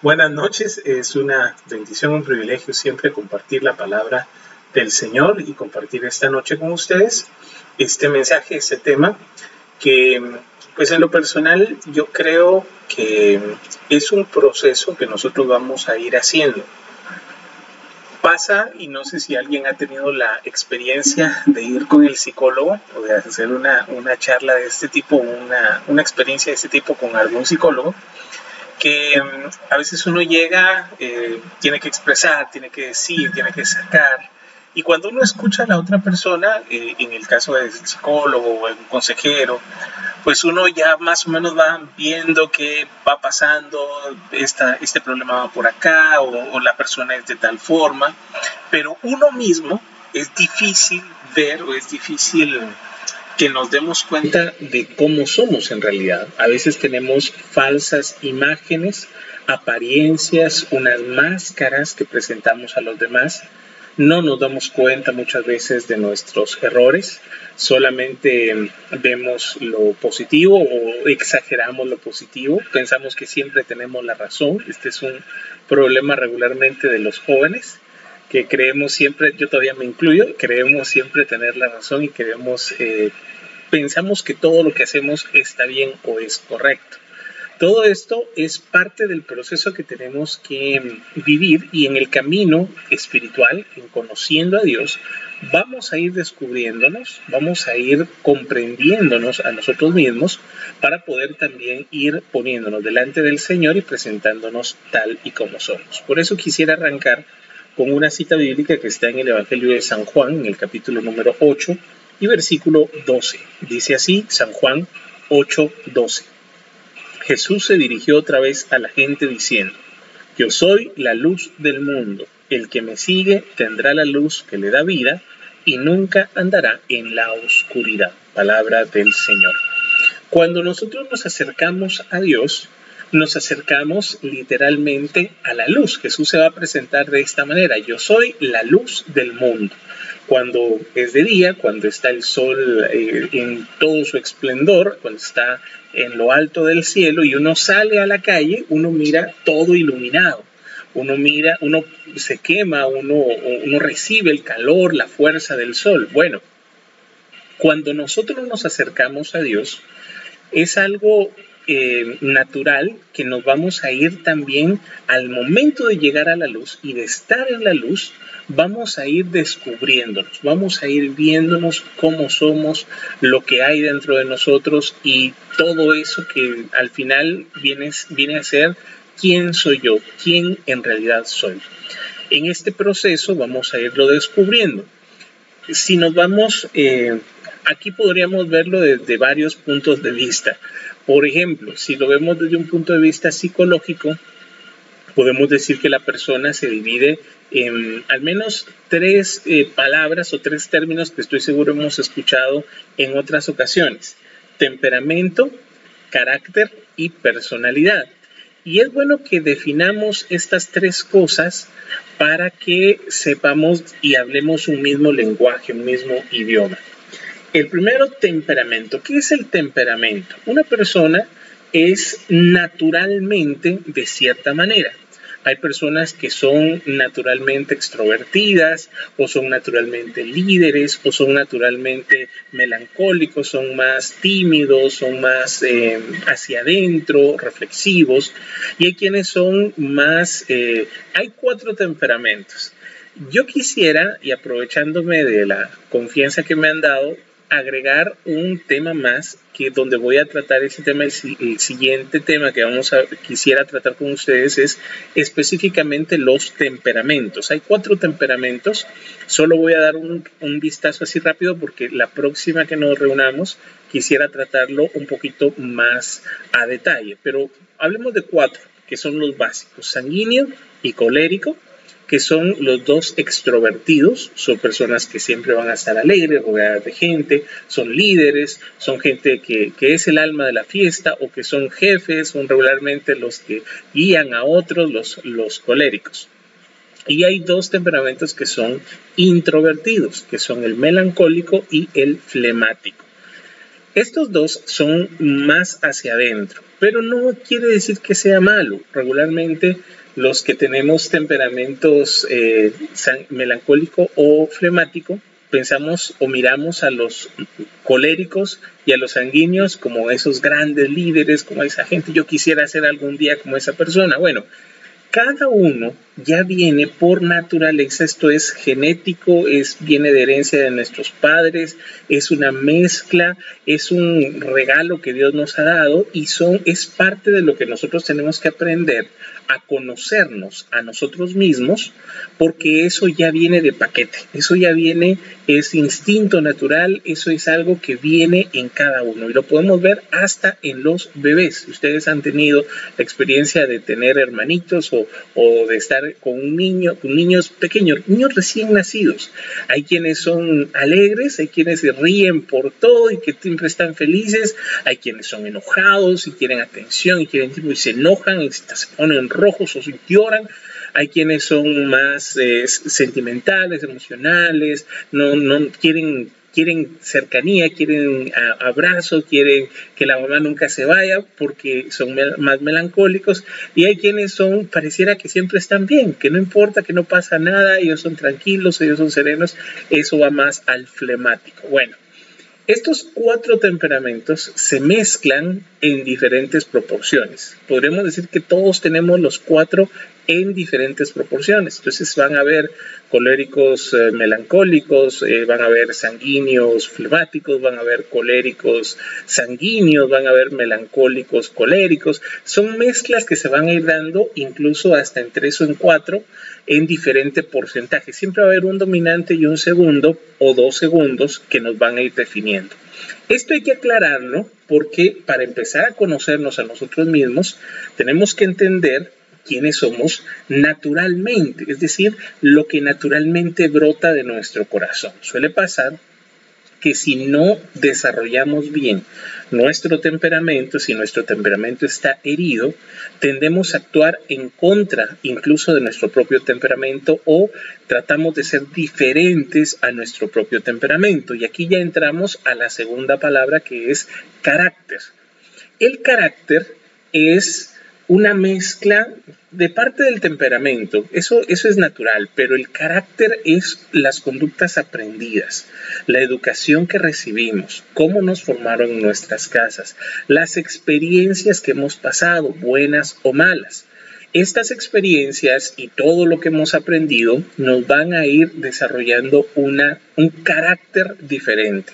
Buenas noches, es una bendición, un privilegio siempre compartir la palabra del Señor y compartir esta noche con ustedes este mensaje, este tema, que pues en lo personal yo creo que es un proceso que nosotros vamos a ir haciendo. Pasa, y no sé si alguien ha tenido la experiencia de ir con el psicólogo o de hacer una, una charla de este tipo, una, una experiencia de este tipo con algún psicólogo, que mm, a veces uno llega, eh, tiene que expresar, tiene que decir, tiene que sacar. Y cuando uno escucha a la otra persona, eh, en el caso del psicólogo o el consejero, pues uno ya más o menos va viendo qué va pasando, esta, este problema va por acá o la persona es de tal forma, pero uno mismo es difícil ver o es difícil que nos demos cuenta de cómo somos en realidad. A veces tenemos falsas imágenes, apariencias, unas máscaras que presentamos a los demás. No nos damos cuenta muchas veces de nuestros errores, solamente vemos lo positivo o exageramos lo positivo, pensamos que siempre tenemos la razón. Este es un problema regularmente de los jóvenes que creemos siempre, yo todavía me incluyo, creemos siempre tener la razón y creemos, eh, pensamos que todo lo que hacemos está bien o es correcto. Todo esto es parte del proceso que tenemos que vivir y en el camino espiritual, en conociendo a Dios, vamos a ir descubriéndonos, vamos a ir comprendiéndonos a nosotros mismos para poder también ir poniéndonos delante del Señor y presentándonos tal y como somos. Por eso quisiera arrancar con una cita bíblica que está en el Evangelio de San Juan, en el capítulo número 8 y versículo 12. Dice así, San Juan 8, 12. Jesús se dirigió otra vez a la gente diciendo, Yo soy la luz del mundo, el que me sigue tendrá la luz que le da vida y nunca andará en la oscuridad. Palabra del Señor. Cuando nosotros nos acercamos a Dios, nos acercamos literalmente a la luz. Jesús se va a presentar de esta manera. Yo soy la luz del mundo. Cuando es de día, cuando está el sol eh, en todo su esplendor, cuando está en lo alto del cielo y uno sale a la calle, uno mira todo iluminado. Uno mira, uno se quema, uno, uno recibe el calor, la fuerza del sol. Bueno, cuando nosotros nos acercamos a Dios, es algo eh, natural que nos vamos a ir también al momento de llegar a la luz y de estar en la luz, vamos a ir descubriéndonos, vamos a ir viéndonos cómo somos, lo que hay dentro de nosotros y todo eso que al final viene, viene a ser quién soy yo, quién en realidad soy. En este proceso vamos a irlo descubriendo. Si nos vamos, eh, aquí podríamos verlo desde varios puntos de vista. Por ejemplo, si lo vemos desde un punto de vista psicológico, podemos decir que la persona se divide en al menos tres eh, palabras o tres términos que estoy seguro hemos escuchado en otras ocasiones. Temperamento, carácter y personalidad. Y es bueno que definamos estas tres cosas para que sepamos y hablemos un mismo lenguaje, un mismo idioma. El primero, temperamento. ¿Qué es el temperamento? Una persona es naturalmente de cierta manera. Hay personas que son naturalmente extrovertidas o son naturalmente líderes o son naturalmente melancólicos, son más tímidos, son más eh, hacia adentro, reflexivos. Y hay quienes son más... Eh, hay cuatro temperamentos. Yo quisiera, y aprovechándome de la confianza que me han dado, agregar un tema más que donde voy a tratar ese tema, el, siguiente tema que vamos a quisiera tratar con ustedes es específicamente los temperamentos. Hay cuatro temperamentos, solo voy a dar un, un vistazo así rápido porque la próxima que nos reunamos quisiera tratarlo un poquito más a detalle, pero hablemos de cuatro que son los básicos, sanguíneo y colérico, que son los dos extrovertidos, son personas que siempre van a estar alegres, rodeadas de gente, son líderes, son gente que, es el alma de la fiesta o que son jefes, son regularmente los que guían a otros, los, los coléricos. Y hay dos temperamentos que son introvertidos, que son el melancólico y el flemático. Estos dos son más hacia adentro, pero no quiere decir que sea malo. Regularmente los que tenemos temperamentos eh, melancólico o flemático, pensamos o miramos a los coléricos y a los sanguíneos como esos grandes líderes, como esa gente, yo quisiera ser algún día como esa persona. Bueno, cada uno ya viene por naturaleza, esto es genético, es, viene de herencia de nuestros padres, es una mezcla, es un regalo que Dios nos ha dado y son, es parte de lo que nosotros tenemos que aprender a conocernos a nosotros mismos, porque eso ya viene de paquete, eso ya viene, es instinto natural, eso es algo que viene en cada uno y lo podemos ver hasta en los bebés. Ustedes han tenido la experiencia de tener hermanitos o, o de estar con un niño, con niños pequeños, niños recién nacidos. Hay quienes son alegres, hay quienes se ríen por todo y que siempre están felices, hay quienes son enojados y quieren atención y quieren tipo y se enojan y se ponen rojos o lloran. Hay quienes son más eh, sentimentales, emocionales, no, no quieren quieren cercanía, quieren abrazo, quieren que la mamá nunca se vaya porque son más melancólicos y hay quienes son, pareciera que siempre están bien, que no importa, que no pasa nada, ellos son tranquilos, ellos son serenos, eso va más al flemático. Bueno, estos cuatro temperamentos se mezclan en diferentes proporciones. Podremos decir que todos tenemos los cuatro en diferentes proporciones. Entonces van a haber coléricos eh, melancólicos, eh, van a haber sanguíneos flemáticos, van a haber coléricos sanguíneos, van a haber melancólicos coléricos. Son mezclas que se van a ir dando incluso hasta en tres o en cuatro en diferente porcentaje. Siempre va a haber un dominante y un segundo o dos segundos que nos van a ir definiendo. Esto hay que aclararlo porque para empezar a conocernos a nosotros mismos tenemos que entender quiénes somos naturalmente, es decir, lo que naturalmente brota de nuestro corazón. Suele pasar que si no desarrollamos bien nuestro temperamento, si nuestro temperamento está herido, tendemos a actuar en contra incluso de nuestro propio temperamento o tratamos de ser diferentes a nuestro propio temperamento. Y aquí ya entramos a la segunda palabra que es carácter. El carácter es una mezcla de parte del temperamento, eso, eso es natural, pero el carácter es las conductas aprendidas, la educación que recibimos, cómo nos formaron nuestras casas, las experiencias que hemos pasado, buenas o malas. Estas experiencias y todo lo que hemos aprendido nos van a ir desarrollando una, un carácter diferente.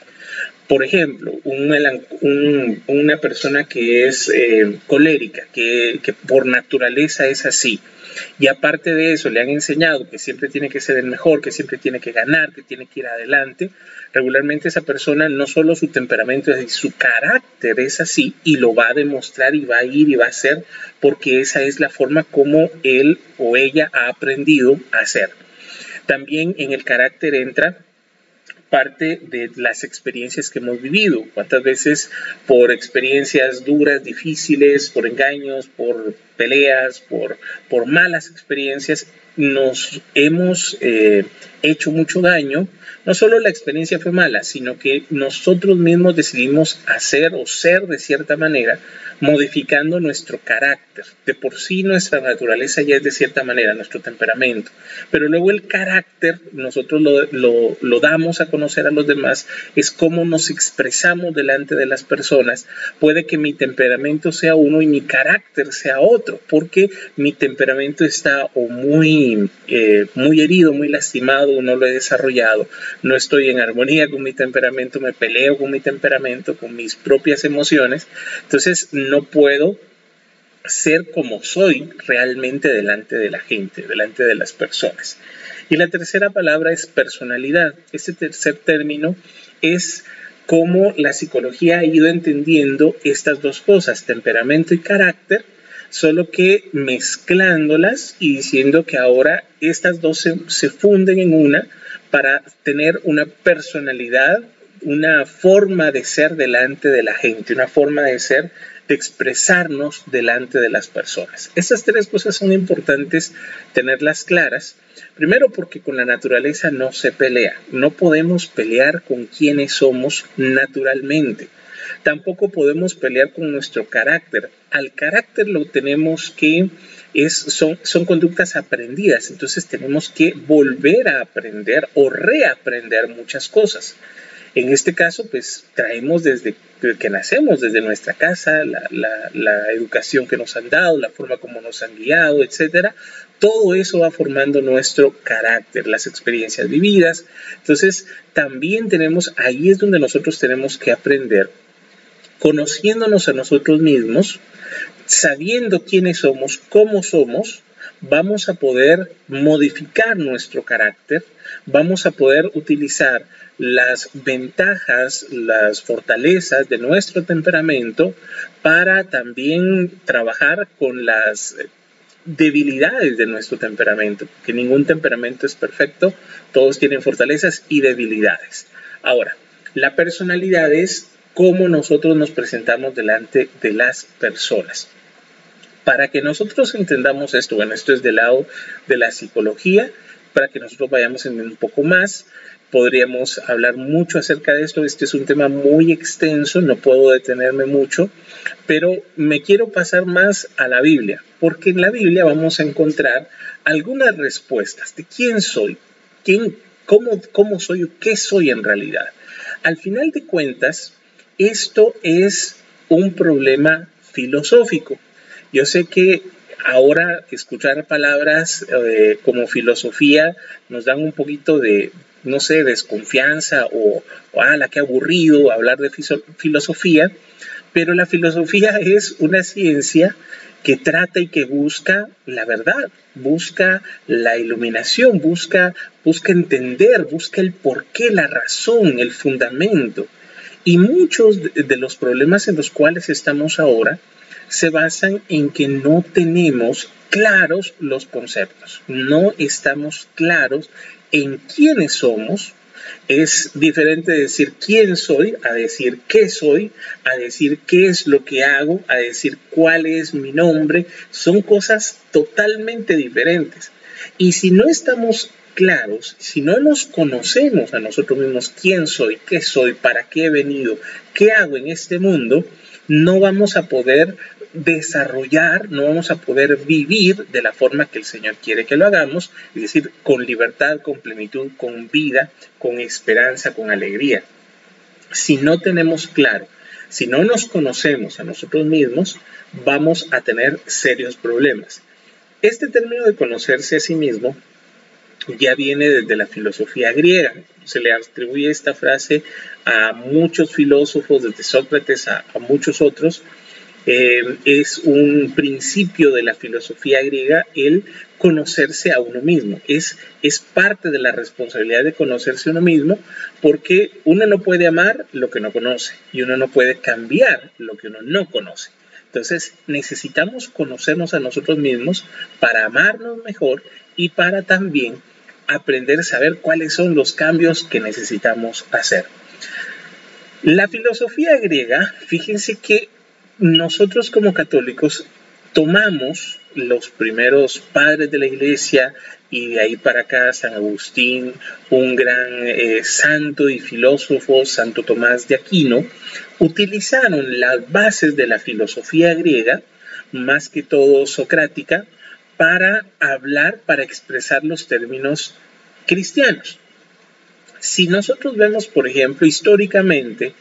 Por ejemplo, una persona que es eh, colérica, que, que por naturaleza es así, y aparte de eso le han enseñado que siempre tiene que ser el mejor, que siempre tiene que ganar, que tiene que ir adelante, regularmente esa persona no solo su temperamento, su carácter es así y lo va a demostrar y va a ir y va a ser porque esa es la forma como él o ella ha aprendido a hacer. También en el carácter entra parte de las experiencias que hemos vivido. ¿Cuántas veces por experiencias duras, difíciles, por engaños, por peleas, por, por malas experiencias, nos hemos eh, hecho mucho daño? No solo la experiencia fue mala, sino que nosotros mismos decidimos hacer o ser de cierta manera modificando nuestro carácter. De por sí nuestra naturaleza ya es de cierta manera, nuestro temperamento. Pero luego el carácter, nosotros lo, lo, damos a conocer a los demás, es cómo nos expresamos delante de las personas. Puede que mi temperamento sea uno y mi carácter sea otro, porque mi temperamento está o muy, eh, muy herido, muy lastimado, no lo he desarrollado, no estoy en armonía con mi temperamento, me peleo con mi temperamento, con mis propias emociones. Entonces, no puedo ser como soy realmente delante de la gente, delante de las personas. Y la tercera palabra es personalidad. Este tercer término es cómo la psicología ha ido entendiendo estas dos cosas, temperamento y carácter, solo que mezclándolas y diciendo que ahora estas dos se, se funden en una para tener una personalidad, una forma de ser delante de la gente, una forma de ser de expresarnos delante de las personas. Estas tres cosas son importantes tenerlas claras. Primero porque con la naturaleza no se pelea. No podemos pelear con quienes somos naturalmente. Tampoco podemos pelear con nuestro carácter. Al carácter lo tenemos que son conductas aprendidas, entonces tenemos que volver a aprender o reaprender muchas cosas. En este caso, pues traemos desde que nacemos, desde nuestra casa, la, la, educación que nos han dado, la forma como nos han guiado, etcétera. Todo eso va formando nuestro carácter, las experiencias vividas. Entonces, también tenemos, ahí es donde nosotros tenemos que aprender, conociéndonos a nosotros mismos, sabiendo quiénes somos, cómo somos, vamos a poder modificar nuestro carácter, vamos a poder utilizar las ventajas, las fortalezas de nuestro temperamento para también trabajar con las debilidades de nuestro temperamento, porque ningún temperamento es perfecto, todos tienen fortalezas y debilidades. Ahora, la personalidad es cómo nosotros nos presentamos delante de las personas. Para que nosotros entendamos esto, bueno, esto es del lado de la psicología, para que nosotros vayamos en un poco más, podríamos hablar mucho acerca de esto. Este es un tema muy extenso, no puedo detenerme mucho, pero me quiero pasar más a la Biblia, porque en la Biblia vamos a encontrar algunas respuestas de quién soy, quién, cómo, cómo soy o qué soy en realidad. Al final de cuentas, esto es un problema filosófico. Yo sé que ahora escuchar palabras eh, como filosofía nos dan un poquito de, no sé, desconfianza o, ah, la que aburrido hablar de filosofía, pero la filosofía es una ciencia que trata y que busca la verdad, busca la iluminación, busca, busca entender, busca el porqué, la razón, el fundamento. Y muchos de los problemas en los cuales estamos ahora se basan en que no tenemos claros los conceptos, no estamos claros en quiénes somos. Es diferente decir quién soy a decir qué soy, a decir qué es lo que hago, a decir cuál es mi nombre. Son cosas totalmente diferentes. Y si no estamos claros, si no nos conocemos a nosotros mismos quién soy, qué soy, para qué he venido, qué hago en este mundo, no vamos a poder desarrollar, no vamos a poder vivir de la forma que el Señor quiere que lo hagamos, es decir, con libertad, con plenitud, con vida, con esperanza, con alegría. Si no tenemos claro, si no nos conocemos a nosotros mismos, vamos a tener serios problemas. Este término de conocerse a sí mismo ya viene desde la filosofía griega. Se le atribuye esta frase a muchos filósofos, desde Sócrates a, muchos otros, eh, es un principio de la filosofía griega el conocerse a uno mismo. Es, es parte de la responsabilidad de conocerse a uno mismo porque uno no puede amar lo que no conoce y uno no puede cambiar lo que uno no conoce. Entonces necesitamos conocernos a nosotros mismos para amarnos mejor y para también aprender a saber cuáles son los cambios que necesitamos hacer. La filosofía griega, fíjense que nosotros como católicos tomamos los primeros padres de la iglesia y de ahí para acá San Agustín, un gran eh, santo y filósofo, Santo Tomás de Aquino, utilizaron las bases de la filosofía griega, más que todo socrática, para hablar, para expresar los términos cristianos. Si nosotros vemos, por ejemplo, históricamente,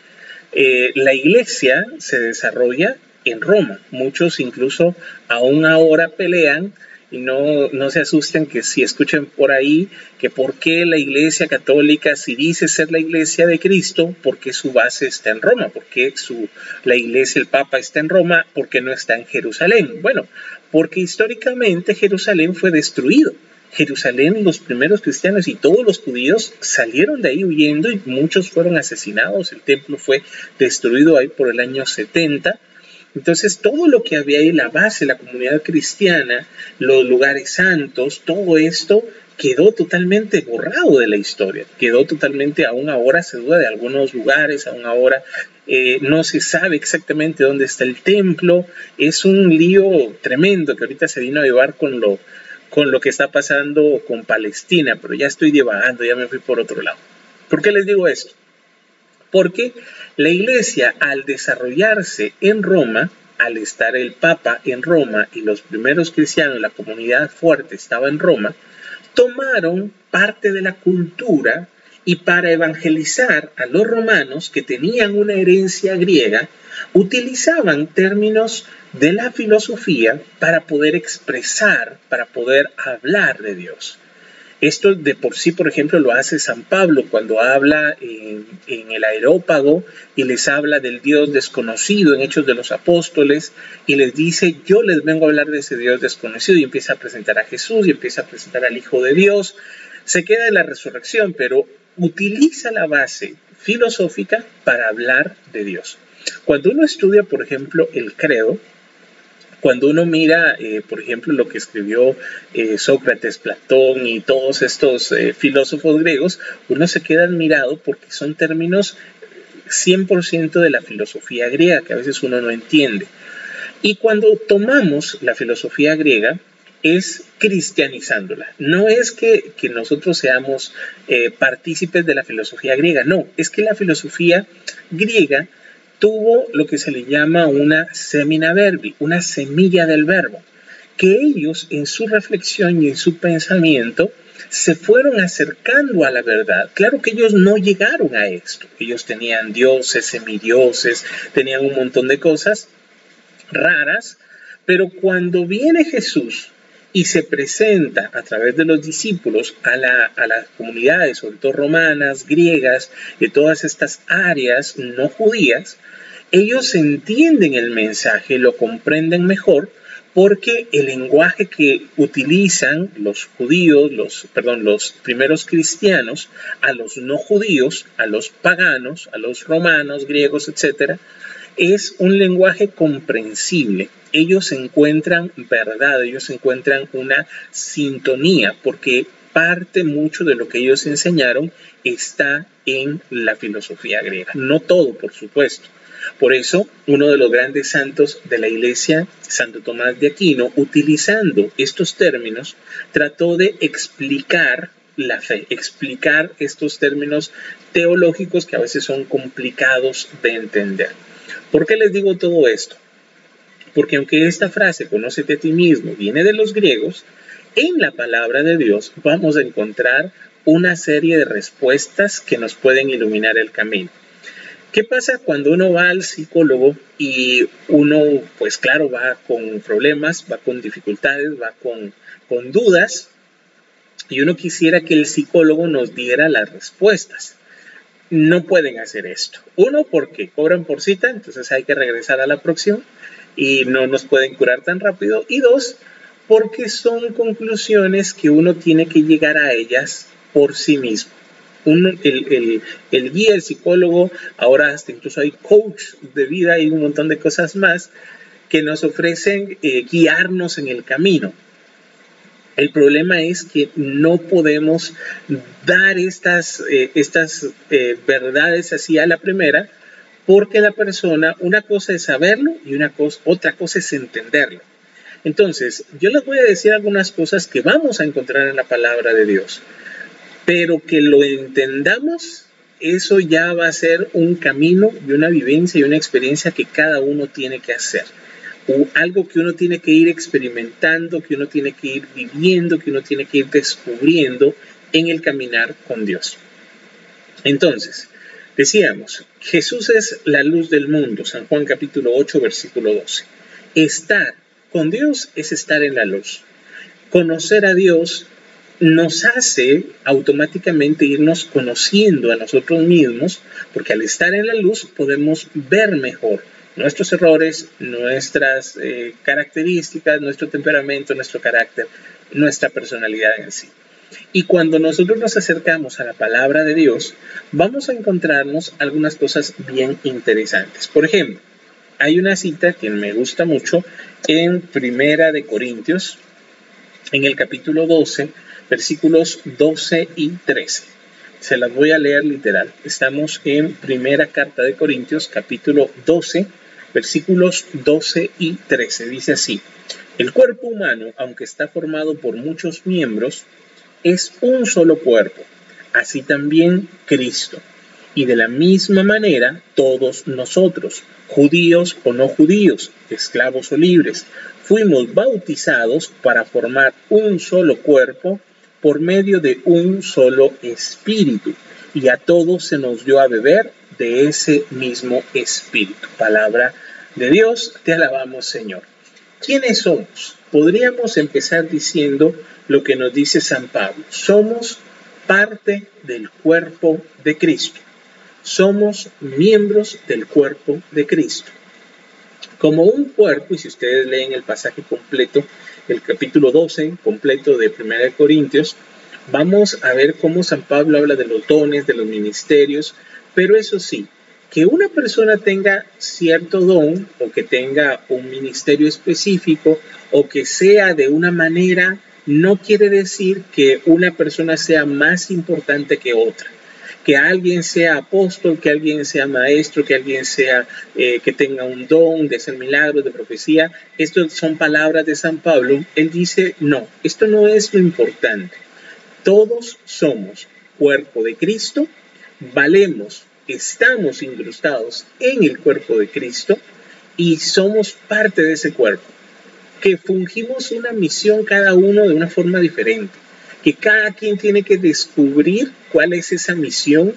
eh, la iglesia se desarrolla en Roma. Muchos incluso aún ahora pelean y no, no se asusten que si escuchen por ahí que por qué la iglesia católica, si dice ser la iglesia de Cristo, por qué su base está en Roma, por qué su, la iglesia, el Papa está en Roma, por qué no está en Jerusalén. Bueno, porque históricamente Jerusalén fue destruido. Jerusalén, los primeros cristianos y todos los judíos salieron de ahí huyendo y muchos fueron asesinados. El templo fue destruido ahí por el año 70. Entonces todo lo que había ahí, la base, la comunidad cristiana, los lugares santos, todo esto quedó totalmente borrado de la historia, quedó totalmente, aún ahora se duda de algunos lugares, aún ahora eh, no se sabe exactamente dónde está el templo, es un lío tremendo que ahorita se vino a llevar con lo, con lo que está pasando con Palestina, pero ya estoy divagando, ya me fui por otro lado. ¿Por qué les digo esto? Porque La iglesia, al desarrollarse en Roma, al estar el Papa en Roma y los primeros cristianos, la comunidad fuerte estaba en Roma, tomaron parte de la cultura y para evangelizar a los romanos que tenían una herencia griega, utilizaban términos de la filosofía para poder expresar, para poder hablar de Dios. Esto de por sí, por ejemplo, lo hace San Pablo cuando habla en, el aerópago y les habla del Dios desconocido en Hechos de los Apóstoles y les dice, yo les vengo a hablar de ese Dios desconocido y empieza a presentar a Jesús y empieza a presentar al Hijo de Dios. Se queda en la resurrección, pero utiliza la base filosófica para hablar de Dios. Cuando uno estudia, por ejemplo, el credo, cuando uno mira, eh, por ejemplo, lo que escribió eh, Sócrates, Platón y todos estos eh, filósofos griegos, uno se queda admirado porque son términos 100% de la filosofía griega que a veces uno no entiende. Y cuando tomamos la filosofía griega, es cristianizándola. No es que, que nosotros seamos partícipes de la filosofía griega, no, es que la filosofía griega tuvo lo que se le llama una semina verbi, una semilla del verbo, que ellos en su reflexión y en su pensamiento se fueron acercando a la verdad. Claro que ellos no llegaron a esto. Ellos tenían dioses, semidioses, tenían un montón de cosas raras, pero cuando viene Jesús y se presenta a través de los discípulos a, las comunidades, sobre todo romanas, griegas, de todas estas áreas no judías, ellos entienden el mensaje, lo comprenden mejor, porque el lenguaje que utilizan los judíos, los, perdón, los primeros cristianos, a los no judíos, a los paganos, a los romanos, griegos, etc., es un lenguaje comprensible. Ellos encuentran verdad, ellos encuentran una sintonía, porque parte mucho de lo que ellos enseñaron está en la filosofía griega. No todo, por supuesto por eso, uno de los grandes santos de la iglesia, Santo Tomás de Aquino, utilizando estos términos, trató de explicar la fe, explicar estos términos teológicos que a veces son complicados de entender. ¿Por qué les digo todo esto? Porque aunque esta frase, conócete a ti mismo, viene de los griegos, en la palabra de Dios vamos a encontrar una serie de respuestas que nos pueden iluminar el camino. ¿Qué pasa cuando uno va al psicólogo y uno, pues claro, va con problemas, va con dificultades, va con, con dudas y uno quisiera que el psicólogo nos diera las respuestas? No pueden hacer esto. Uno, porque cobran por cita, entonces hay que regresar a la próxima y no nos pueden curar tan rápido. Y dos, porque son conclusiones que uno tiene que llegar a ellas por sí mismo el, guía, el psicólogo, ahora hasta incluso hay coach de vida y un montón de cosas más que nos ofrecen eh, guiarnos en el camino. El problema es que no podemos dar estas, eh, estas eh, verdades así a la primera, porque la persona, una cosa es saberlo y una cosa, otra cosa es entenderlo. Entonces, yo les voy a decir algunas cosas que vamos a encontrar en la palabra de Dios pero que lo entendamos, eso ya va a ser un camino y una vivencia y una experiencia que cada uno tiene que hacer. O algo que uno tiene que ir experimentando, que uno tiene que ir viviendo, que uno tiene que ir descubriendo en el caminar con Dios. Entonces, decíamos, Jesús es la luz del mundo, San Juan capítulo 8, versículo 12. Estar con Dios es estar en la luz. Conocer a Dios nos hace automáticamente irnos conociendo a nosotros mismos, porque al estar en la luz podemos ver mejor nuestros errores, nuestras eh, características, nuestro temperamento, nuestro carácter, nuestra personalidad en sí. Y cuando nosotros nos acercamos a la palabra de Dios, vamos a encontrarnos algunas cosas bien interesantes. Por ejemplo, hay una cita que me gusta mucho en Primera de Corintios, en el capítulo 12, versículos 12 y 13. Se las voy a leer literal. Estamos en primera carta de Corintios, capítulo 12, versículos 12 y 13. Dice así, el cuerpo humano, aunque está formado por muchos miembros, es un solo cuerpo, así también Cristo. Y de la misma manera, todos nosotros, judíos o no judíos, esclavos o libres, fuimos bautizados para formar un solo cuerpo por medio de un solo espíritu. Y a todos se nos dio a beber de ese mismo espíritu. Palabra de Dios, te alabamos Señor. ¿Quiénes somos? Podríamos empezar diciendo lo que nos dice San Pablo. Somos parte del cuerpo de Cristo. Somos miembros del cuerpo de Cristo. Como un cuerpo, y si ustedes leen el pasaje completo, el capítulo 12 completo de 1 Corintios, vamos a ver cómo San Pablo habla de los dones, de los ministerios, pero eso sí, que una persona tenga cierto don o que tenga un ministerio específico o que sea de una manera, no quiere decir que una persona sea más importante que otra. Que alguien sea apóstol, que alguien sea maestro, que alguien sea eh, que tenga un don de hacer milagros, de profecía. Estas son palabras de San Pablo. Él dice, no, esto no es lo importante. Todos somos cuerpo de Cristo, valemos estamos incrustados en el cuerpo de Cristo y somos parte de ese cuerpo, que fungimos una misión cada uno de una forma diferente, que cada quien tiene que descubrir cuál es esa misión,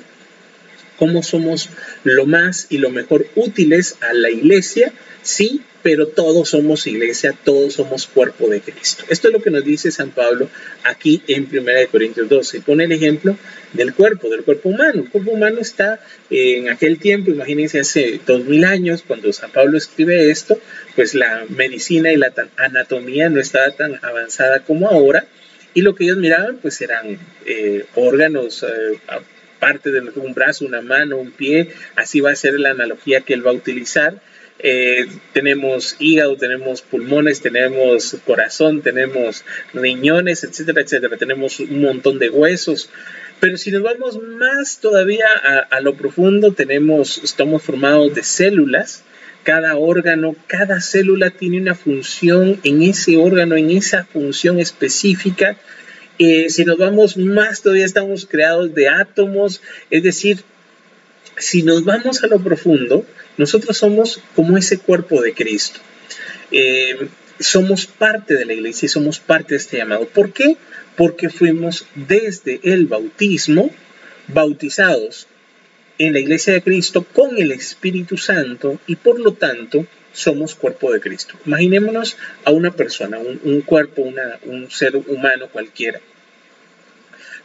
cómo somos lo más y lo mejor útiles a la iglesia, sí, pero todos somos iglesia, todos somos cuerpo de Cristo. Esto es lo que nos dice San Pablo aquí en 1 Corintios 12. Pone el ejemplo del cuerpo, del cuerpo humano. El cuerpo humano está en aquel tiempo, imagínense hace dos mil años, cuando San Pablo escribe esto, pues la medicina y la anatomía no estaba tan avanzada como ahora. Y lo que ellos miraban, pues eran eh, órganos, eh, de un brazo, una mano, un pie. Así va a ser la analogía que él va a utilizar eh, tenemos hígado, tenemos pulmones, tenemos corazón, tenemos riñones, etcétera, etcétera. Tenemos un montón de huesos. Pero si nos vamos más todavía a, lo profundo, tenemos, estamos formados de células. Cada órgano, cada célula tiene una función en ese órgano, en esa función específica. Eh, si nos vamos más, todavía estamos creados de átomos. Es decir, si nos vamos a lo profundo, nosotros somos como ese cuerpo de Cristo. Eh, somos parte de la iglesia y somos parte de este llamado. ¿Por qué? Porque fuimos desde el bautismo bautizados en la iglesia de Cristo con el Espíritu Santo y por lo tanto somos cuerpo de Cristo. Imaginémonos a una persona, un, cuerpo, un ser humano cualquiera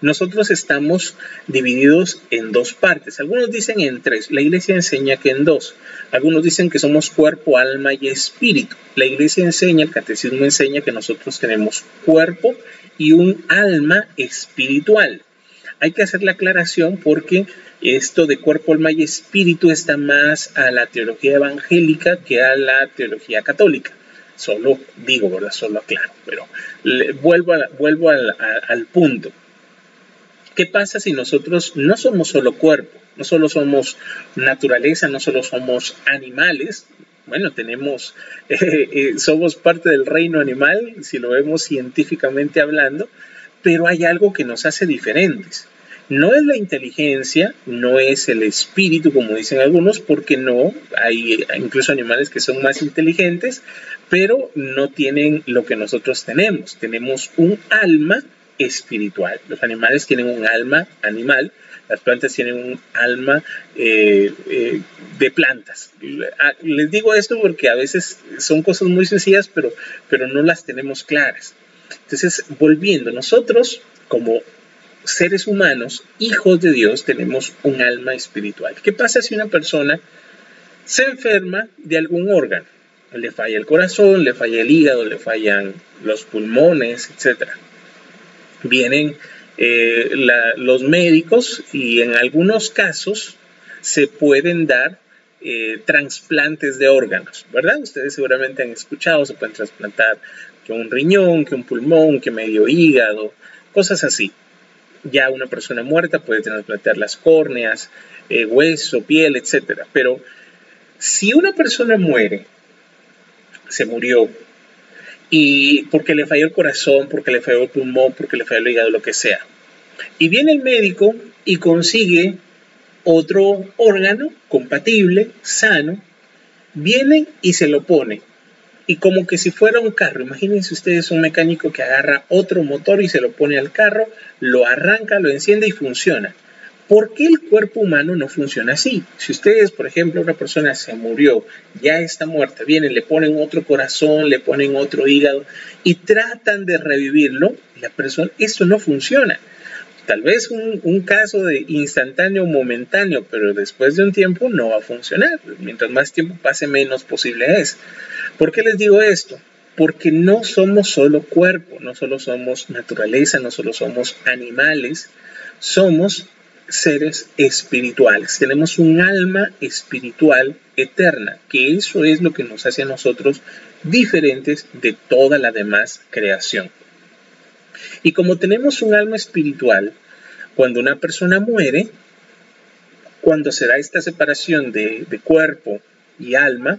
nosotros estamos divididos en dos partes. Algunos dicen en tres. La iglesia enseña que en dos. Algunos dicen que somos cuerpo, alma y espíritu. La iglesia enseña, el catecismo enseña que nosotros tenemos cuerpo y un alma espiritual. Hay que hacer la aclaración porque esto de cuerpo, alma y espíritu está más a la teología evangélica que a la teología católica solo digo, ¿verdad? Solo aclaro, pero vuelvo, vuelvo al, punto. ¿Qué pasa si nosotros no somos solo cuerpo, no solo somos naturaleza, no solo somos animales? Bueno, tenemos, eh, eh, somos parte del reino animal, si lo vemos científicamente hablando, pero hay algo que nos hace diferentes. No es la inteligencia, no es el espíritu, como dicen algunos, porque no, hay incluso animales que son más inteligentes, pero no tienen lo que nosotros tenemos. Tenemos un alma espiritual. Los animales tienen un alma animal, las plantas tienen un alma eh, eh, de plantas. Ah, les digo esto porque a veces son cosas muy sencillas, pero, pero no las tenemos claras. Entonces, volviendo, nosotros como seres humanos, hijos de Dios, tenemos un alma espiritual. ¿Qué pasa si una persona se enferma de algún órgano? Le falla el corazón, le falla el hígado, le fallan los pulmones, etcétera vienen eh, los médicos y en algunos casos se pueden dar eh, trasplantes de órganos, ¿verdad? Ustedes seguramente han escuchado, se pueden trasplantar que un riñón, que un pulmón, que medio hígado, cosas así. Ya una persona muerta puede trasplantar las córneas, eh, hueso, piel, etc. Pero si una persona muere, se murió y porque le falló el corazón, porque le falló el pulmón, porque le falló el hígado, lo que sea. Y viene el médico y consigue otro órgano compatible, sano, viene y se lo pone. Y como que si fuera un carro, imagínense ustedes un mecánico que agarra otro motor y se lo pone al carro, lo arranca, lo enciende y funciona. ¿Por qué el cuerpo humano no funciona así? Si ustedes, por ejemplo, una persona se murió, ya está muerta, vienen, le ponen otro corazón, le ponen otro hígado y tratan de revivirlo, la persona, eso no funciona. Tal vez un, caso de instantáneo, momentáneo, pero después de un tiempo no va a funcionar. Mientras más tiempo pase, menos posible es. ¿Por qué les digo esto? Porque no somos solo cuerpo, no solo somos naturaleza, no solo somos animales, somos seres espirituales. Tenemos un alma espiritual eterna, que eso es lo que nos hace a nosotros diferentes de toda la demás creación. Y como tenemos un alma espiritual, cuando una persona muere, cuando se da esta separación de, cuerpo y alma,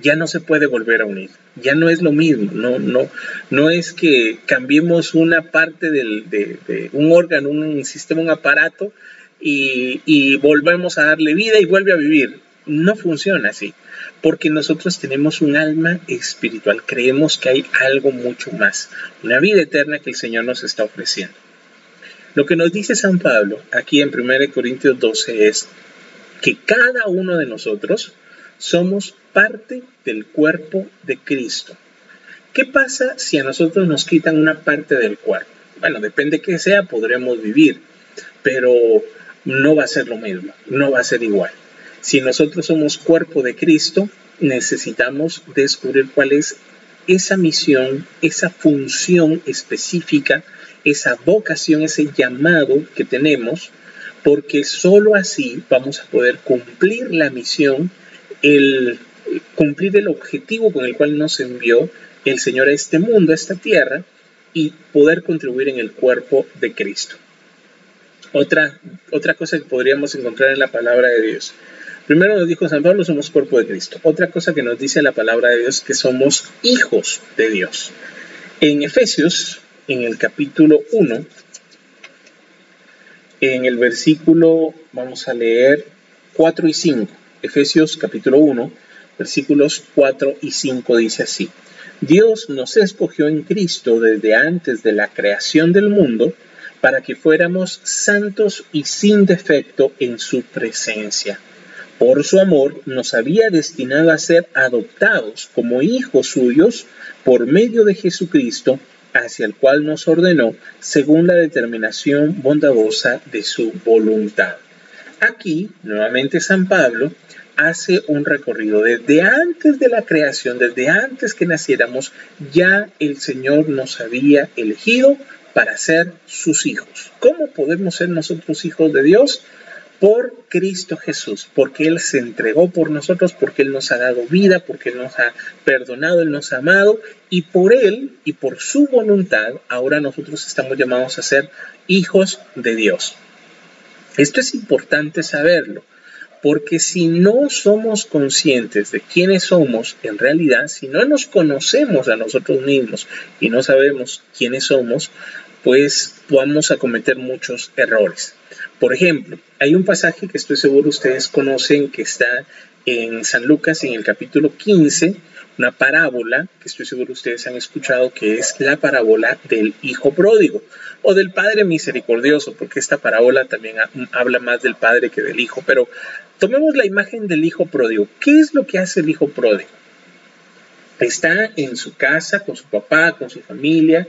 ya no se puede volver a unir, ya no es lo mismo, no, no, no es que cambiemos una parte de, un órgano, un sistema, un aparato y, y volvemos a darle vida y vuelve a vivir. No funciona así porque nosotros tenemos un alma espiritual, creemos que hay algo mucho más, una vida eterna que el Señor nos está ofreciendo. Lo que nos dice San Pablo aquí en 1 Corintios 12 es que cada uno de nosotros somos parte del cuerpo de Cristo. ¿Qué pasa si a nosotros nos quitan una parte del cuerpo? Bueno, depende que sea, podremos vivir, pero no va a ser lo mismo, no va a ser igual. Si nosotros somos cuerpo de Cristo, necesitamos descubrir cuál es esa misión, esa función específica, esa vocación, ese llamado que tenemos, porque sólo así vamos a poder cumplir la misión, el cumplir el objetivo con el cual nos envió el Señor a este mundo, a esta tierra, y poder contribuir en el cuerpo de Cristo. Otra, otra cosa que podríamos encontrar en la palabra de Dios. Primero nos dijo San Pablo, somos cuerpo de Cristo. Otra cosa que nos dice la palabra de Dios que somos hijos de Dios. En Efesios, en el capítulo 1, en el versículo, vamos a leer 4 y 5. Efesios capítulo 1, versículos 4 y 5 dice así. Dios nos escogió en Cristo desde antes de la creación del mundo para que fuéramos santos y sin defecto en su presencia por su amor nos había destinado a ser adoptados como hijos suyos por medio de Jesucristo, hacia el cual nos ordenó según la determinación bondadosa de su voluntad. Aquí, nuevamente San Pablo hace un recorrido desde antes de la creación, desde antes que naciéramos, ya el Señor nos había elegido para ser sus hijos. ¿Cómo podemos ser nosotros hijos de Dios? Por Cristo Jesús, porque Él se entregó por nosotros, porque Él nos ha dado vida, porque Él nos ha perdonado, Él nos ha amado, y por Él y por su voluntad, ahora nosotros estamos llamados a ser hijos de Dios. Esto es importante saberlo, porque si no somos conscientes de quiénes somos en realidad, si no nos conocemos a nosotros mismos y no sabemos quiénes somos, pues vamos a cometer muchos errores. Por ejemplo, hay un pasaje que estoy seguro ustedes conocen que está en San Lucas en el capítulo 15, una parábola que estoy seguro ustedes han escuchado que es la parábola del hijo pródigo o del padre misericordioso, porque esta parábola también habla más del padre que del hijo, pero tomemos la imagen del hijo pródigo. ¿Qué es lo que hace el hijo pródigo? Está en su casa con su papá, con su familia,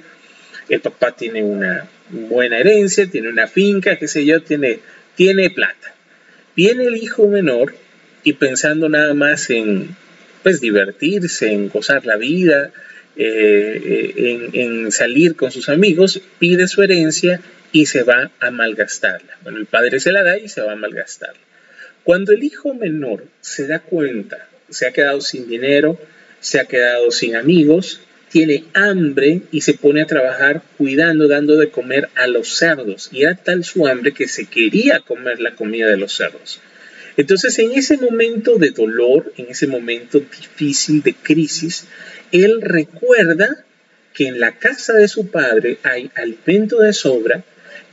el papá tiene una buena herencia, tiene una finca, qué sé yo, tiene, tiene plata. Viene el hijo menor y pensando nada más en pues divertirse, en gozar la vida, eh, en, en, salir con sus amigos, pide su herencia y se va a malgastarla. Bueno, el padre se la da y se va a malgastarla. Cuando el hijo menor se da cuenta, se ha quedado sin dinero, se ha quedado sin amigos, tiene hambre y se pone a trabajar cuidando, dando de comer a los cerdos. Y era tal su hambre que se quería comer la comida de los cerdos. Entonces, en ese momento de dolor, en ese momento difícil de crisis, él recuerda que en la casa de su padre hay alimento de sobra,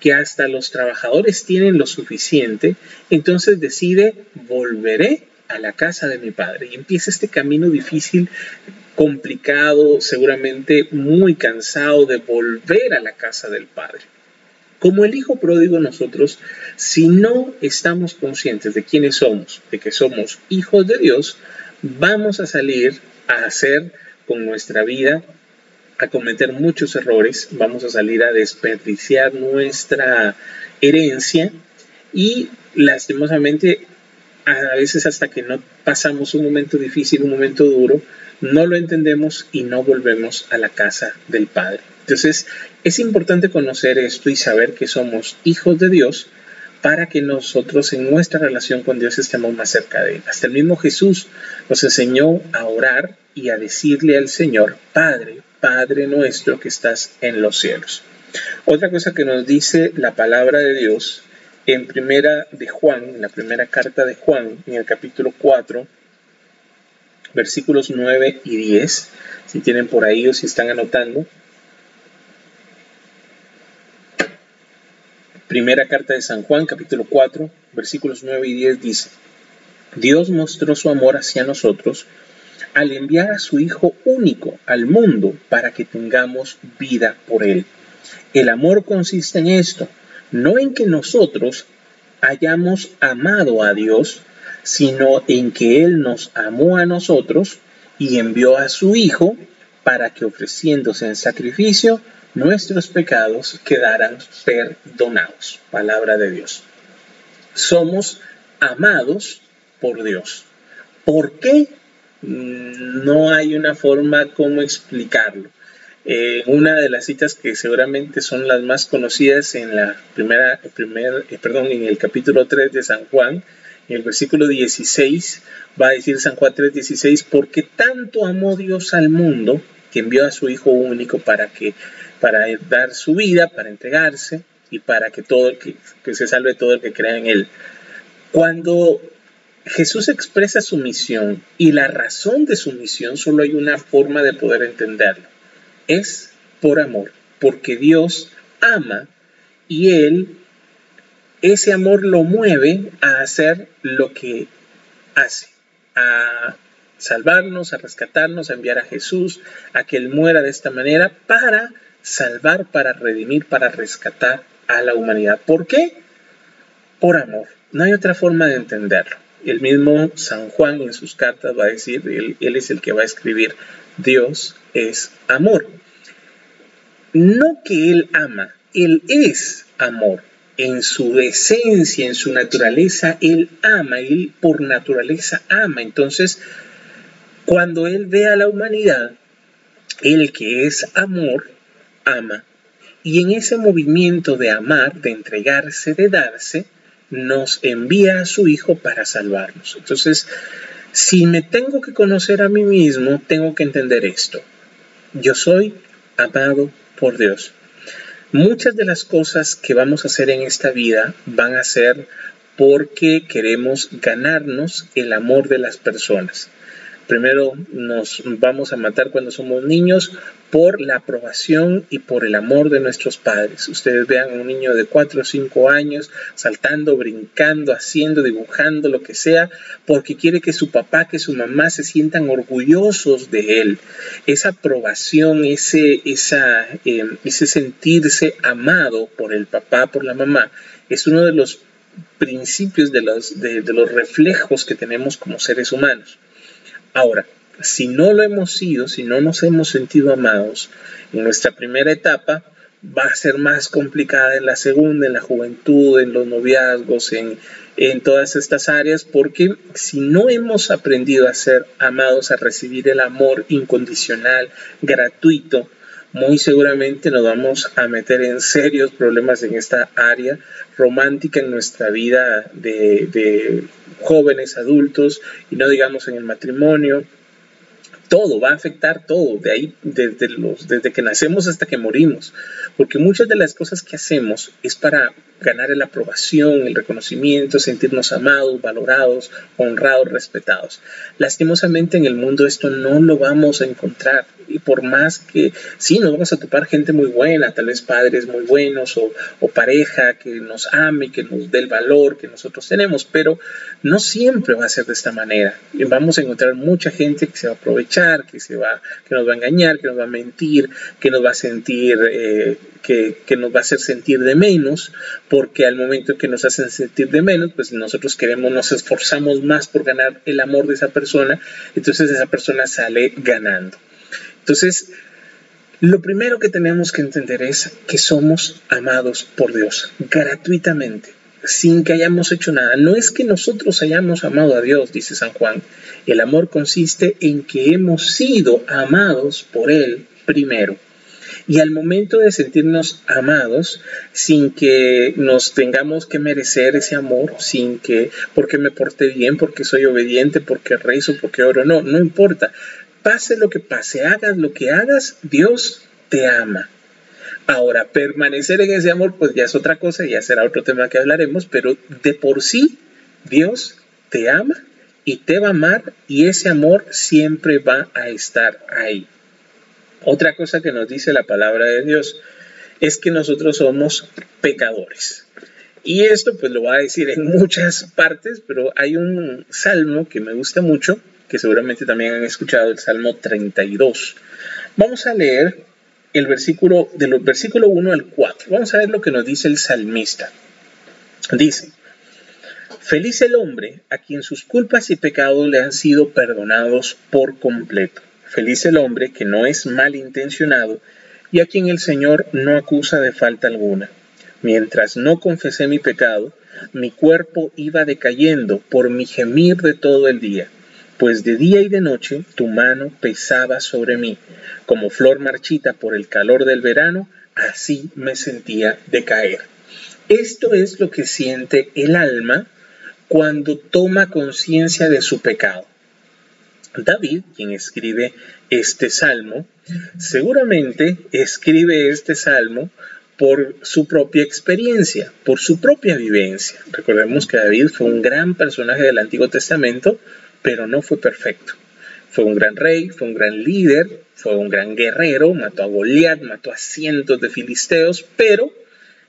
que hasta los trabajadores tienen lo suficiente, entonces decide volveré a la casa de mi padre y empieza este camino difícil, complicado, seguramente muy cansado de volver a la casa del padre. Como el hijo pródigo nosotros, si no estamos conscientes de quiénes somos, de que somos hijos de Dios, vamos a salir a hacer con nuestra vida, a cometer muchos errores, vamos a salir a desperdiciar nuestra herencia y lastimosamente a veces hasta que no pasamos un momento difícil, un momento duro, no lo entendemos y no volvemos a la casa del Padre. Entonces, es importante conocer esto y saber que somos hijos de Dios para que nosotros en nuestra relación con Dios estemos más cerca de Él. Hasta el mismo Jesús nos enseñó a orar y a decirle al Señor, Padre, Padre nuestro que estás en los cielos. Otra cosa que nos dice la palabra de Dios en primera de Juan, en la primera carta de Juan, en el capítulo 4, versículos 9 y 10, si tienen por ahí o si están anotando, Primera carta de San Juan, capítulo 4, versículos 9 y 10 dice, Dios mostró su amor hacia nosotros al enviar a su Hijo único al mundo para que tengamos vida por Él. El amor consiste en esto, no en que nosotros hayamos amado a Dios, sino en que Él nos amó a nosotros y envió a su Hijo para que ofreciéndose en sacrificio nuestros pecados quedarán perdonados. Palabra de Dios. Somos amados por Dios. ¿Por qué? Mm, no hay una forma como explicarlo. Eh, una de las citas que seguramente son las más conocidas en la primera, primer, eh, perdón, en el capítulo 3 de San Juan, en el versículo 16, va a decir San Juan 3:16, porque tanto amó Dios al mundo que envió a su Hijo único para que para dar su vida, para entregarse y para que todo el que, que se salve todo el que crea en él. Cuando Jesús expresa su misión y la razón de su misión, solo hay una forma de poder entenderlo. Es por amor, porque Dios ama y Él, ese amor lo mueve a hacer lo que hace, a salvarnos, a rescatarnos, a enviar a Jesús, a que Él muera de esta manera para salvar, para redimir, para rescatar a la humanidad. ¿Por qué? Por amor. No hay otra forma de entenderlo. El mismo San Juan en sus cartas va a decir, él, él es el que va a escribir, Dios es amor. No que Él ama, Él es amor. En su esencia, en su naturaleza, Él ama, Él por naturaleza ama. Entonces, cuando Él ve a la humanidad, el que es amor, ama. Y en ese movimiento de amar, de entregarse, de darse, nos envía a su Hijo para salvarnos. Entonces, si me tengo que conocer a mí mismo, tengo que entender esto. Yo soy amado por Dios. Muchas de las cosas que vamos a hacer en esta vida van a ser porque queremos ganarnos el amor de las personas. Primero nos vamos a matar cuando somos niños por la aprobación y por el amor de nuestros padres. Ustedes vean a un niño de 4 o 5 años saltando, brincando, haciendo, dibujando, lo que sea, porque quiere que su papá, que su mamá se sientan orgullosos de él. Esa aprobación, ese, esa, eh, ese sentirse amado por el papá, por la mamá, es uno de los principios, de los, de los reflejos que tenemos como seres humanos. Ahora, si no lo hemos sido, si no nos hemos sentido amados en nuestra primera etapa, va a ser más complicada en la segunda, en la juventud, en los noviazgos, en, en todas estas áreas, porque si no hemos aprendido a ser amados, a recibir el amor incondicional, gratuito, muy seguramente nos vamos a meter en serios problemas en esta área romántica en nuestra vida de, jóvenes, adultos, y no digamos en el matrimonio, todo, va a afectar todo, de ahí, desde, los, desde que nacemos hasta que morimos, porque muchas de las cosas que hacemos es para ganar la aprobación, el reconocimiento, sentirnos amados, valorados, honrados, respetados. Lastimosamente en el mundo esto no lo vamos a encontrar y por más que sí, nos vamos a topar gente muy buena, tal vez padres muy buenos o, o pareja que nos ame, que nos dé el valor que nosotros tenemos, pero no siempre va a ser de esta manera. Vamos a encontrar mucha gente que se va a aprovechar, que, se va, que nos va a engañar, que nos va a mentir, que nos va a sentir, eh, que, que nos va a hacer sentir de menos porque al momento que nos hacen sentir de menos, pues nosotros queremos, nos esforzamos más por ganar el amor de esa persona, entonces esa persona sale ganando. Entonces, lo primero que tenemos que entender es que somos amados por Dios gratuitamente, sin que hayamos hecho nada. No es que nosotros hayamos amado a Dios, dice San Juan. El amor consiste en que hemos sido amados por Él primero. Y al momento de sentirnos amados, sin que nos tengamos que merecer ese amor, sin que, porque me porté bien, porque soy obediente, porque rezo, porque oro, no, no importa. Pase lo que pase, hagas lo que hagas, Dios te ama. Ahora, permanecer en ese amor, pues ya es otra cosa, ya será otro tema que hablaremos, pero de por sí, Dios te ama y te va a amar y ese amor siempre va a estar ahí. Otra cosa que nos dice la palabra de Dios es que nosotros somos pecadores. Y esto pues lo va a decir en muchas partes, pero hay un salmo que me gusta mucho, que seguramente también han escuchado, el Salmo 32. Vamos a leer el versículo del versículo 1 al 4. Vamos a ver lo que nos dice el salmista. Dice, Feliz el hombre a quien sus culpas y pecados le han sido perdonados por completo. Feliz el hombre que no es malintencionado y a quien el Señor no acusa de falta alguna. Mientras no confesé mi pecado, mi cuerpo iba decayendo por mi gemir de todo el día, pues de día y de noche tu mano pesaba sobre mí, como flor marchita por el calor del verano, así me sentía decaer. Esto es lo que siente el alma cuando toma conciencia de su pecado. David, quien escribe este salmo, seguramente escribe este salmo por su propia experiencia, por su propia vivencia. Recordemos que David fue un gran personaje del Antiguo Testamento, pero no fue perfecto. Fue un gran rey, fue un gran líder, fue un gran guerrero, mató a Goliat, mató a cientos de filisteos, pero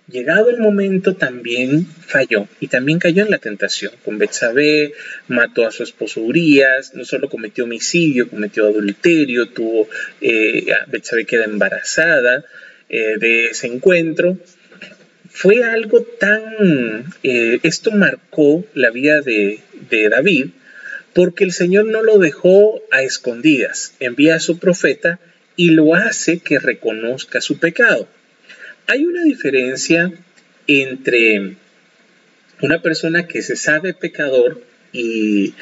llegado el momento también falló y también cayó en la tentación. Con Betsabé mató a su esposo Urias, no solo cometió homicidio, cometió adulterio, tuvo eh, Betsabé queda embarazada eh, de ese encuentro. Fue algo tan, eh, esto marcó la vida de, de David porque el Señor no lo dejó a escondidas, envía a su profeta y lo hace que reconozca su pecado. Hay una diferencia entre una persona que se sabe pecador y,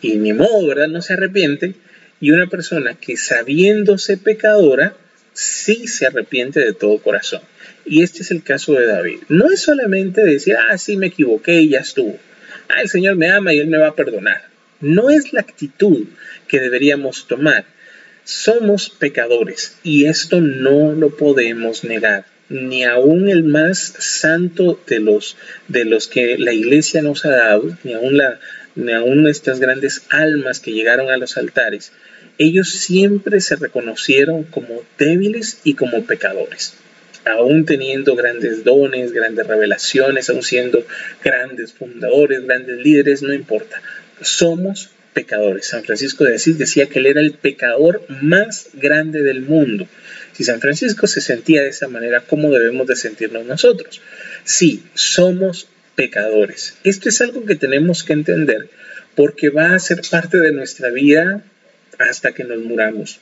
ni modo, ¿verdad? No se arrepiente, y una persona que sabiéndose pecadora, sí se arrepiente de todo corazón. Y este es el caso de David. No es solamente decir, ah, sí me equivoqué y ya estuvo. Ah, el Señor me ama y Él me va a perdonar. No es la actitud que deberíamos tomar. Somos pecadores y esto no lo podemos negar ni aún el más santo de los, de los que la iglesia nos ha dado, ni aún, ni aún estas grandes almas que llegaron a los altares, ellos siempre se reconocieron como débiles y como pecadores. Aún teniendo grandes dones, grandes revelaciones, aún siendo grandes fundadores, grandes líderes, no importa. Somos pecadores. San Francisco de Asís decía que él era el pecador más grande del mundo. Si San Francisco se sentía de esa manera, ¿cómo debemos de sentirnos nosotros? Sí, somos pecadores. Esto es algo que tenemos que entender porque va a ser parte de nuestra vida hasta que nos muramos.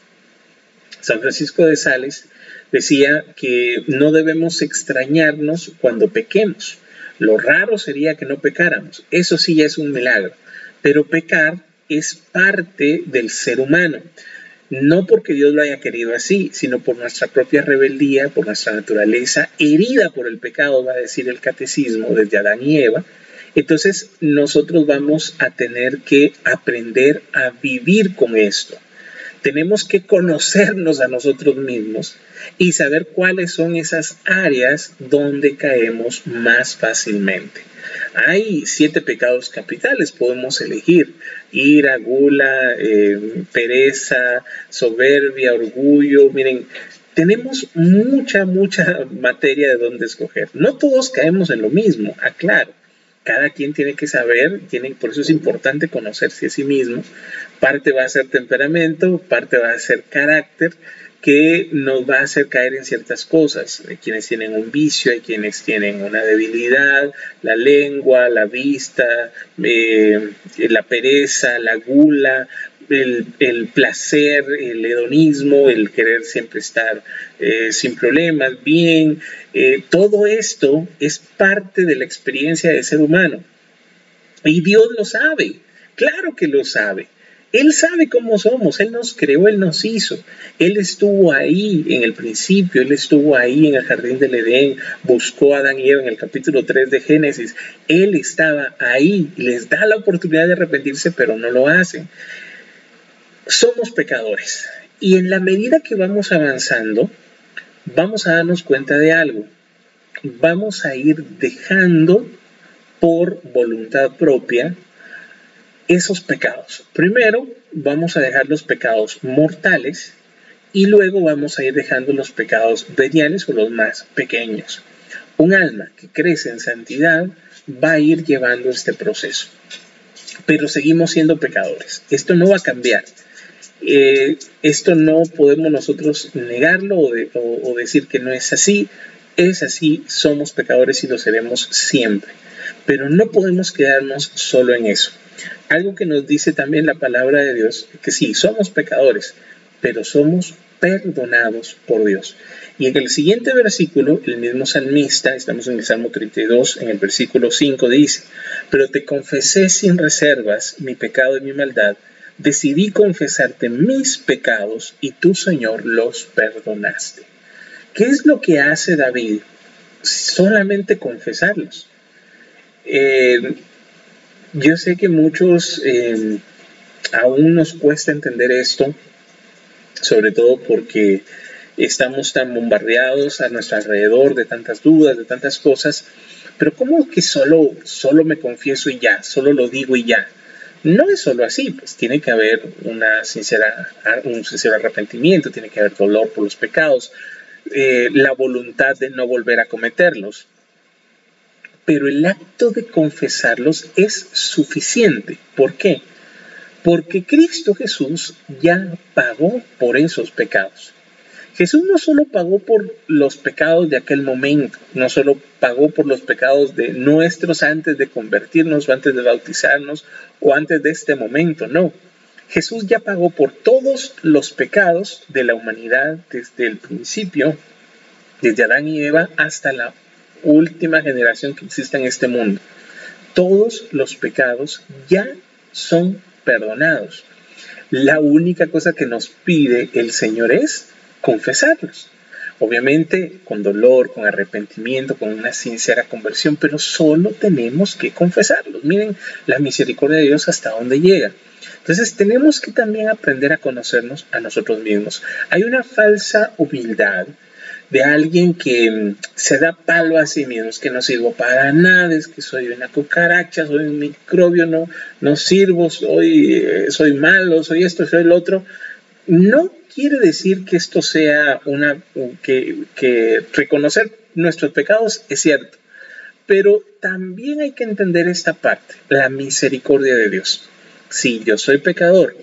San Francisco de Sales decía que no debemos extrañarnos cuando pequemos. Lo raro sería que no pecáramos. Eso sí es un milagro. Pero pecar es parte del ser humano no porque Dios lo haya querido así, sino por nuestra propia rebeldía, por nuestra naturaleza herida por el pecado, va a decir el catecismo desde Adán y Eva. Entonces nosotros vamos a tener que aprender a vivir con esto. Tenemos que conocernos a nosotros mismos y saber cuáles son esas áreas donde caemos más fácilmente. Hay siete pecados capitales, podemos elegir ira, gula, eh, pereza, soberbia, orgullo. Miren, tenemos mucha, mucha materia de dónde escoger. No todos caemos en lo mismo, aclaro. Cada quien tiene que saber, tiene, por eso es importante conocerse a sí mismo. Parte va a ser temperamento, parte va a ser carácter, que nos va a hacer caer en ciertas cosas. Hay quienes tienen un vicio, hay quienes tienen una debilidad, la lengua, la vista, eh, la pereza, la gula, el, placer, el hedonismo, el querer siempre estar eh, sin problemas, bien. Eh, todo esto es parte de la experiencia de ser humano. Y Dios lo sabe, claro que lo sabe. Él sabe cómo somos, Él nos creó, Él nos hizo. Él estuvo ahí en el principio, Él estuvo ahí en el jardín del Edén, buscó a Adán y Eva en el capítulo 3 de Génesis. Él estaba ahí, les da la oportunidad de arrepentirse, pero no lo hacen. Somos pecadores y en la medida que vamos avanzando, vamos a darnos cuenta de algo. Vamos a ir dejando por voluntad propia esos pecados. Primero vamos a dejar los pecados mortales y luego vamos a ir dejando los pecados veniales o los más pequeños. Un alma que crece en santidad va a ir llevando este proceso. Pero seguimos siendo pecadores. Esto no va a cambiar. Eh, esto no podemos nosotros negarlo o, o decir que no es así. Es así, somos pecadores y lo seremos siempre. Pero no podemos quedarnos solo en eso algo que nos dice también la palabra de Dios, que sí, somos pecadores, pero somos perdonados por Dios. Y en el siguiente versículo, el mismo salmista, estamos en el Salmo 32, en el versículo 5, dice, pero te confesé sin reservas mi pecado y mi maldad, decidí confesarte mis pecados y tú, Señor, los perdonaste. ¿Qué es lo que hace David? Solamente confesarlos. Eh, yo sé que muchos eh, aún nos cuesta entender esto, sobre todo porque estamos tan bombardeados a nuestro alrededor de tantas dudas, de tantas cosas, pero ¿cómo que solo, solo me confieso y ya, solo lo digo y ya? No es solo así, pues tiene que haber una sincera, un sincero arrepentimiento, tiene que haber dolor por los pecados, eh, la voluntad de no volver a cometerlos pero el acto de confesarlos es suficiente. ¿Por qué? Porque Cristo Jesús ya pagó por esos pecados. Jesús no solo pagó por los pecados de aquel momento, no solo pagó por los pecados de nuestros antes de convertirnos o antes de bautizarnos o antes de este momento, no. Jesús ya pagó por todos los pecados de la humanidad desde el principio, desde Adán y Eva hasta la última generación que existe en este mundo. Todos los pecados ya son perdonados. La única cosa que nos pide el Señor es confesarlos. Obviamente con dolor, con arrepentimiento, con una sincera conversión, pero solo tenemos que confesarlos. Miren la misericordia de Dios hasta dónde llega. Entonces tenemos que también aprender a conocernos a nosotros mismos. Hay una falsa humildad de alguien que mm, se da palo a sí mismo, que no sirvo para nada, es que soy una cucaracha, soy un microbio, no, no sirvo, soy, eh, soy malo, soy esto, soy el otro. No quiere decir que esto sea una, que, que reconocer nuestros pecados es cierto, pero también hay que entender esta parte, la misericordia de Dios. Sí, yo soy pecador,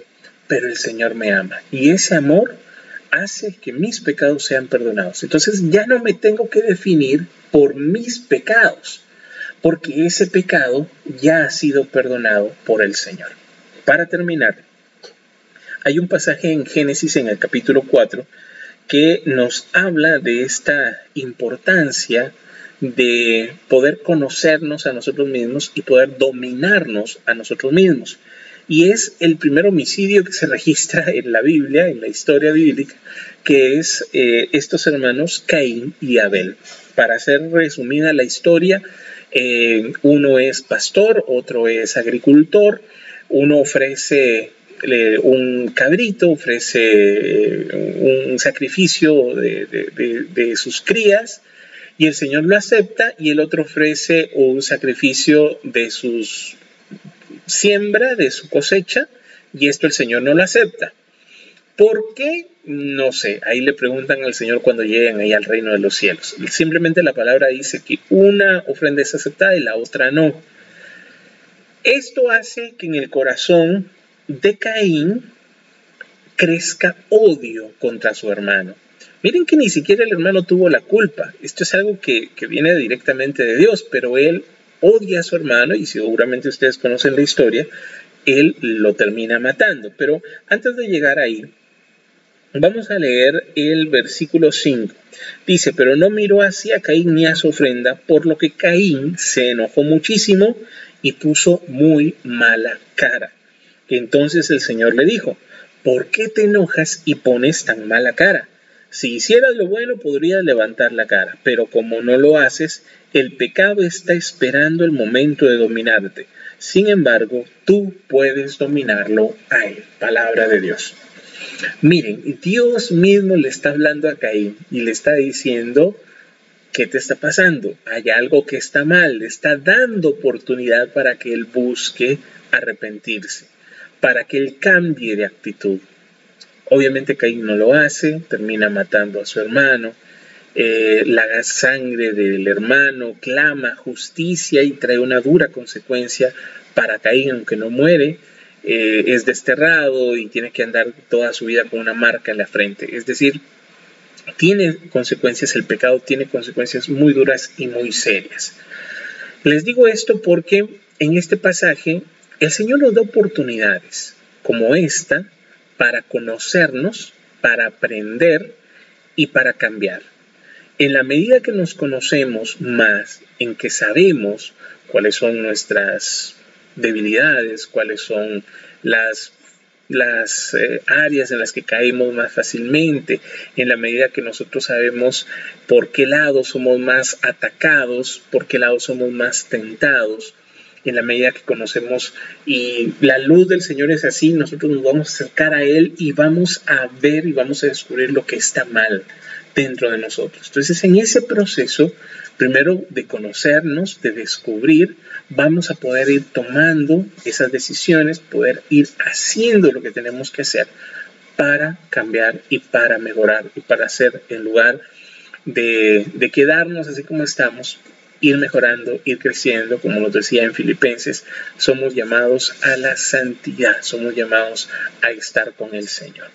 pero el Señor me ama y ese amor hace que mis pecados sean perdonados. Entonces ya no me tengo que definir por mis pecados, porque ese pecado ya ha sido perdonado por el Señor. Para terminar, hay un pasaje en Génesis en el capítulo 4 que nos habla de esta importancia de poder conocernos a nosotros mismos y poder dominarnos a nosotros mismos y es el primer homicidio que se registra en la Biblia, en la historia bíblica, que es eh, estos hermanos Caín y Abel. Para hacer resumida la historia, eh, uno es pastor, otro es agricultor, uno ofrece un cabrito, ofrece un sacrificio de, sus crías y el Señor lo acepta y el otro ofrece un sacrificio de sus siembra, de su cosecha y esto el Señor no lo acepta. ¿Por qué? No sé. Ahí le preguntan al Señor cuando lleguen ahí al reino de los cielos. Simplemente la palabra dice que una ofrenda es aceptada y la otra no. Esto hace que en el corazón de Caín crezca odio contra su hermano. Miren que ni siquiera el hermano tuvo la culpa. Esto es algo que, que viene directamente de Dios, pero él odia a su hermano y seguramente ustedes conocen la historia, él lo termina matando. Pero antes de llegar ahí, vamos a leer el versículo 5. Dice, pero no miró hacia Caín ni a su ofrenda, por lo que Caín se enojó muchísimo y puso muy mala cara. Entonces el Señor le dijo, ¿por qué te enojas y pones tan mala cara? Si hicieras lo bueno podrías levantar la cara, pero como no lo haces, el pecado está esperando el momento de dominarte. Sin embargo, tú puedes dominarlo a él. Palabra de Dios. Miren, Dios mismo le está hablando a Caín y le está diciendo, ¿qué te está pasando? Hay algo que está mal, le está dando oportunidad para que él busque arrepentirse, para que él cambie de actitud. Obviamente Caín no lo hace, termina matando a su hermano. Eh, la sangre del hermano clama justicia y trae una dura consecuencia para Caín, aunque no muere. Eh, es desterrado y tiene que andar toda su vida con una marca en la frente. Es decir, tiene consecuencias, el pecado tiene consecuencias muy duras y muy serias. Les digo esto porque en este pasaje el Señor nos da oportunidades como esta para conocernos, para aprender y para cambiar. En la medida que nos conocemos más, en que sabemos cuáles son nuestras debilidades, cuáles son las, las eh, áreas en las que caemos más fácilmente, en la medida que nosotros sabemos por qué lado somos más atacados, por qué lado somos más tentados, en la medida que conocemos y la luz del Señor es así, nosotros nos vamos a acercar a Él y vamos a ver y vamos a descubrir lo que está mal dentro de nosotros. Entonces, en ese proceso, primero de conocernos, de descubrir, vamos a poder ir tomando esas decisiones, poder ir haciendo lo que tenemos que hacer para cambiar y para mejorar y para hacer en lugar de, de quedarnos así como estamos, ir mejorando, ir creciendo, como nos decía en Filipenses, somos llamados a la santidad, somos llamados a estar con el Señor.